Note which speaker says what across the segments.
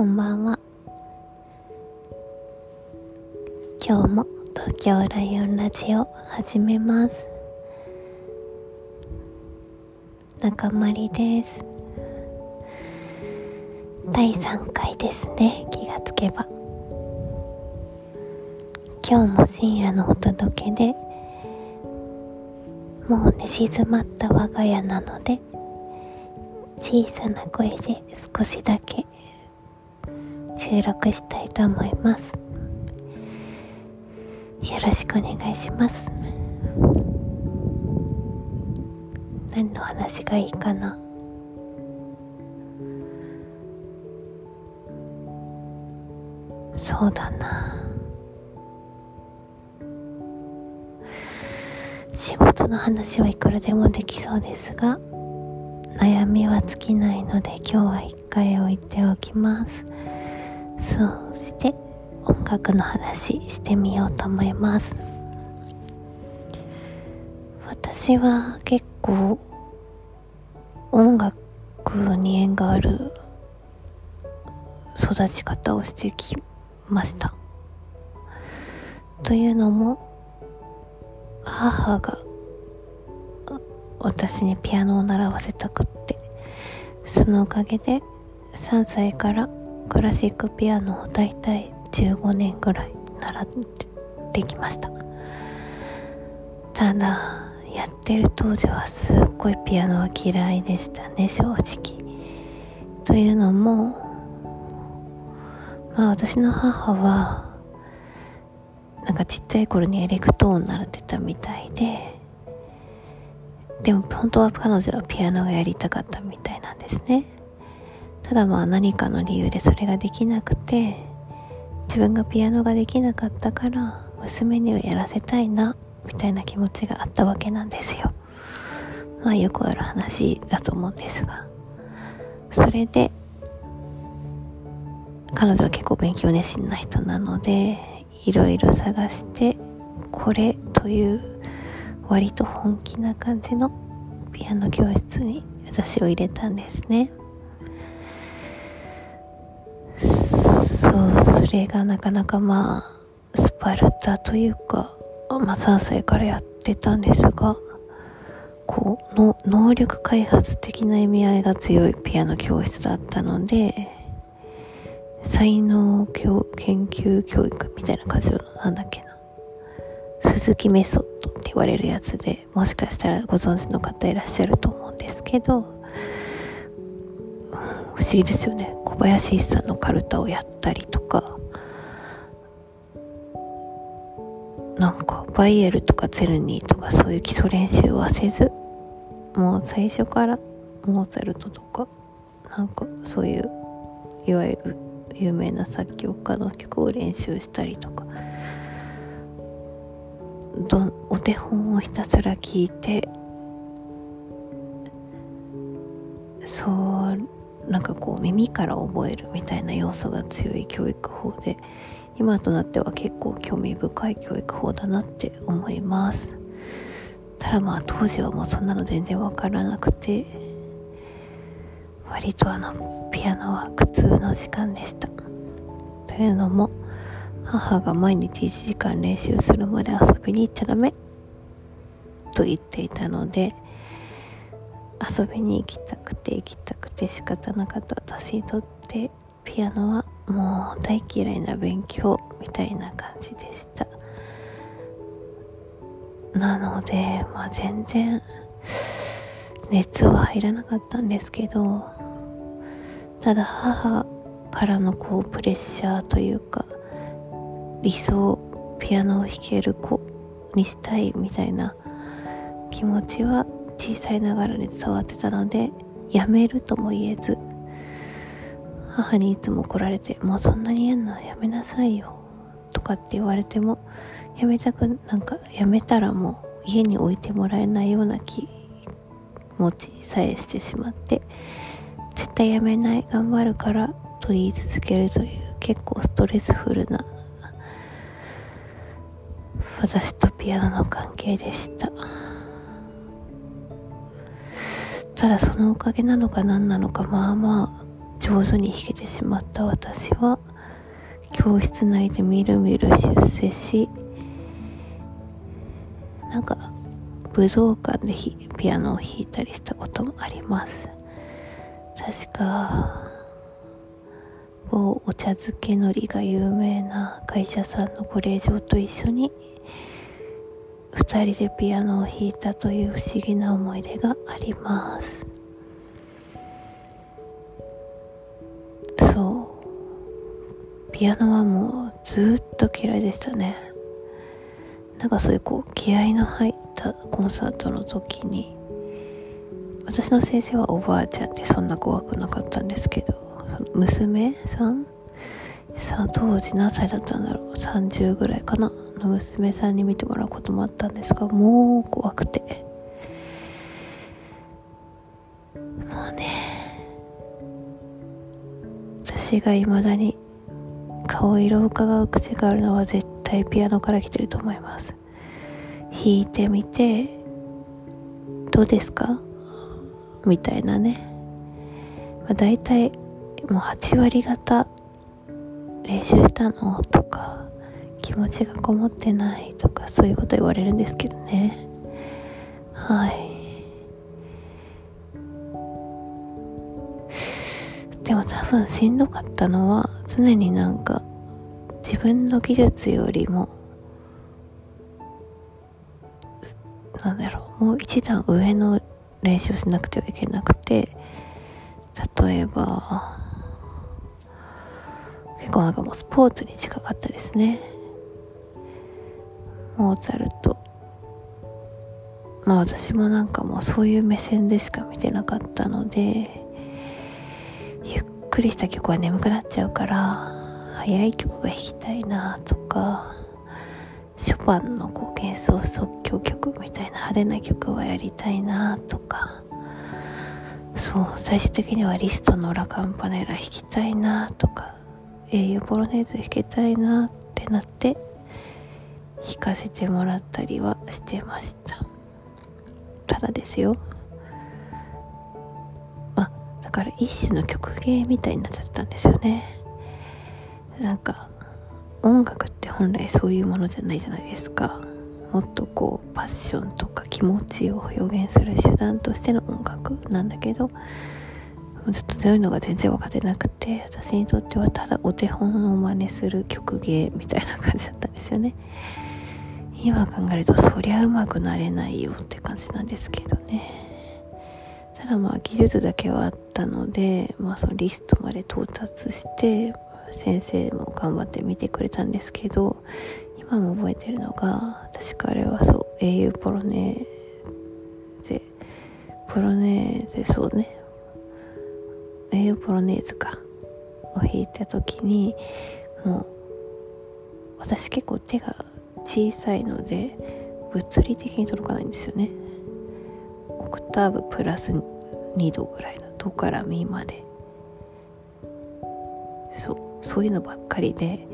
Speaker 1: こんばんは。今日も東京ライオンラジオ始めます。中まりです。第3回ですね。気がつけば。今日も深夜のお届けでもう寝静まった我が家なので小さな声で少しだけ収録したいと思います。よろしくお願いします。何の話がいいかな？そうだな。仕事の話はいくらでもできそうですが悩みは尽きないので今日は一回置いておきます。そして音楽の話してみようと思います。私は結構音楽に縁がある育ち方をしてきました。というのも母が私にピアノを習わせたくってそのおかげで3歳からクラシックピアノをだいたい15年ぐらい習ってきました。ただやってる当時はすっごいピアノは嫌いでしたね正直。というのもまあ私の母はなんかちっちゃい頃にエレクトーン習ってたみたいででも本当は彼女はピアノがやりたかったみたいなんですね。ただまあ何かの理由でそれができなくて自分がピアノができなかったから娘にはやらせたいなみたいな気持ちがあったわけなんですよ。まあよくある話だと思うんですが。それで彼女は結構勉強熱心な人なのでいろいろ探してこれという割と本気な感じのピアノ教室に私を入れたんですね。れがなかなかまあスパルタというか、まあ、3歳からやってたんですがこうの能力開発的な意味合いが強いピアノ教室だったので才能研究教育みたいな感じのなんだっけな鈴木メソッドって言われるやつでもしかしたらご存知の方いらっしゃると思うんですけど、不思議ですよね。小林一さんのカルタをやったりとか。なんかバイエルとかツェルニーとかそういう基礎練習はせずもう最初からモーツァルトとかなんかそういういわゆる有名な作曲家の曲を練習したりとかどお手本をひたすら聞いてそうなんかこう耳から覚えるみたいな要素が強い教育法で今となっては結構興味深い教育法だなって思います。ただまあ当時はもうそんなの全然わからなくて割とあのピアノは苦痛の時間でした。というのも母が毎日1時間練習するまで遊びに行っちゃダメと言っていたので遊びに行きたくて行きたくて仕方なかった私にとってピアノはもう大嫌いな勉強みたいな感じでした。なのでまあ全然熱は入らなかったんですけどただ母からのこうプレッシャーというか理想ピアノを弾ける子にしたいみたいな気持ちは小さいながらに伝わってたのでやめるとも言えず母にいつも来られて「もうそんなに嫌ならやめなさいよ」とかって言われてもやめたくなんかやめたらもう家に置いてもらえないような気持ちさえしてしまって絶対やめない頑張るからと言い続けるという結構ストレスフルな私とピアノの関係でした。ただそのおかげなのか何なのかまあまあ上手に弾けてしまった私は教室内でみるみる出世しなんか武道館でピアノを弾いたりしたこともあります。確か某お茶漬けのりが有名な会社さんのご令嬢と一緒に2人でピアノを弾いたという不思議な思い出があります。ピアノはもうずっと嫌いでしたね。なんかそういうこう気合の入ったコンサートの時に私の先生はおばあちゃんでそんな怖くなかったんですけど娘さんさあ当時何歳だったんだろう30ぐらいかなの娘さんに見てもらうこともあったんですがもう怖くて。もうね私がいまだに顔色を伺う癖があるのは絶対ピアノから来てると思います。弾いてみてどうですか？みたいなね、まあ、大体もう8割方練習したの？とか気持ちがこもってない？とかそういうこと言われるんですけどね。はい。でも多分しんどかったのは常になんか自分の技術よりもなんだろうもう一段上の練習をしなくてはいけなくて例えば結構なんかもうスポーツに近かったですね。モーツァルト。まあ私もなんかもうそういう目線でしか見てなかったのでゆっくりした曲は眠くなっちゃうから早い曲が弾きたいなとかショパンのこう幻想即興曲みたいな派手な曲はやりたいなとかそう最終的にはリストのラカンパネラ弾きたいなとか英雄ボロネーズ弾きたいなってなって弾かせてもらったりはしてました。ただですよ。まあだから一種の曲芸みたいになっちゃったんですよね。なんか音楽って本来そういうものじゃないじゃないですか。もっとこうパッションとか気持ちを表現する手段としての音楽なんだけどちょっとそういうのが全然分かってなくて私にとってはただお手本を真似する曲芸みたいな感じだったんですよね。今考えるとそりゃうまくなれないよって感じなんですけどね。ただまあ技術だけはあったのでまあそのリストまで到達して先生も頑張って見てくれたんですけど今も覚えてるのが確かあれはそう英雄ポロネーゼ。ポロネーゼそうね。英雄ポロネーズか。を弾いた時にもう私結構手が小さいので物理的に届かないんですよね。オクターブプラス2度ぐらいのドからミまで。そう。そういうのばっかりで、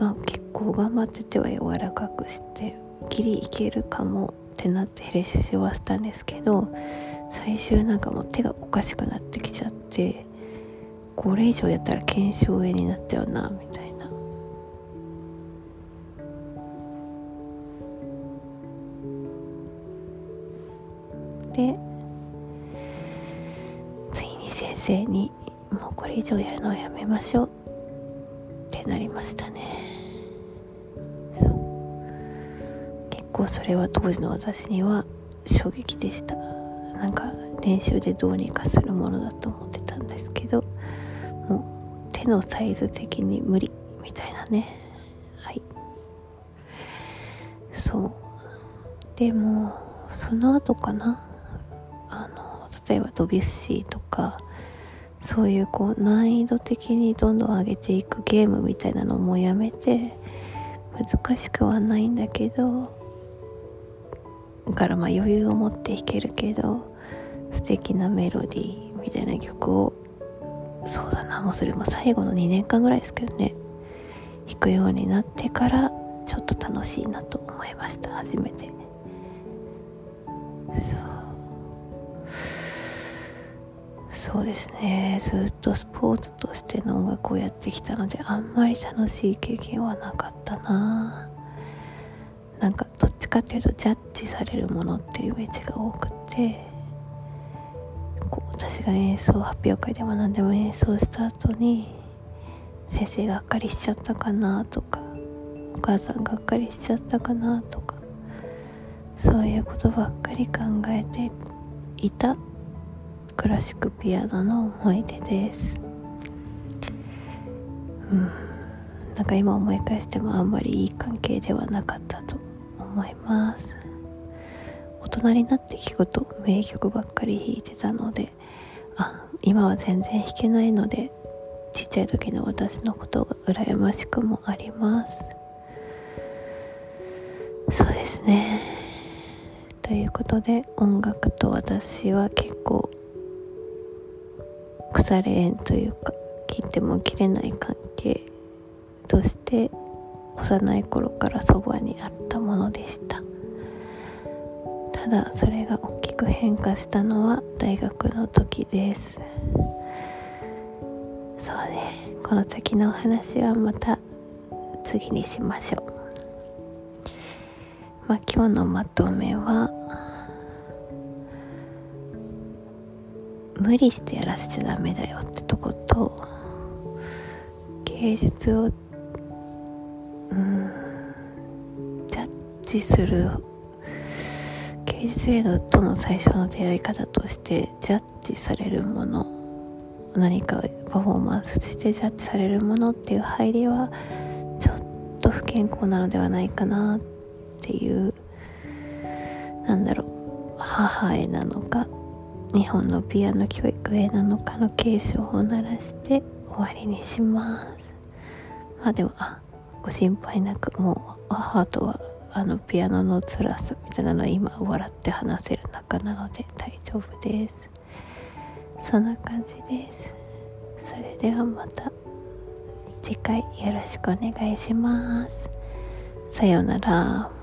Speaker 1: まあ、結構頑張って手は柔らかくしてギリいけるかもってなって練習しはしたんですけど最終なんかもう手がおかしくなってきちゃってこれ以上やったら腱鞘炎になっちゃうなみたいな。でついに先生にもうこれ以上やるのはやめましょう。なりましたね。そう。結構それは当時の私には衝撃でした。なんか練習でどうにかするものだと思ってたんですけどもう手のサイズ的に無理みたいなね。はい。そう。でもその後かな。あの例えばドビュッシーとかそういうこう難易度的にどんどん上げていくゲームみたいなのもやめて難しくはないんだけどだからまあ余裕を持って弾けるけど素敵なメロディーみたいな曲をそうだなもうそれも最後の2年間ぐらいですけどね弾くようになってからちょっと楽しいなと思いました初めて。そう。そうですね。ずっとスポーツとしての音楽をやってきたのであんまり楽しい経験はなかったな。なんかどっちかっていうとジャッジされるものっていうイメージが多くてこう私が演奏発表会でも何でも演奏した後に先生がっかりしちゃったかなとかお母さんがっかりしちゃったかなとかそういうことばっかり考えていたクラシックピアノの思い出です。うん。なんか今思い返してもあんまりいい関係ではなかったと思います。大人になって聞くと名曲ばっかり弾いてたのであ今は全然弾けないのでちっちゃい時の私のことが羨ましくもあります。そうですね。ということで音楽と私は結構腐れ縁というか切っても切れない関係として幼い頃からそばにあったものでした。ただそれが大きく変化したのは大学の時です。そうね。この先のお話はまた次にしましょう。まあ今日のまとめは無理してやらせちゃダメだよってとこと芸術をうんジャッジする芸術へのとの最初の出会い方としてジャッジされるもの何かパフォーマンスしてジャッジされるものっていう入りはちょっと不健康なのではないかなっていうなんだろう母へなのか日本のピアノ教育へなのかの継承を鳴らして終わりにします。まあでもあご心配なくもう母とはあのピアノの辛さみたいなのは今笑って話せる仲なので大丈夫です。そんな感じです。それではまた次回よろしくお願いします。さようなら。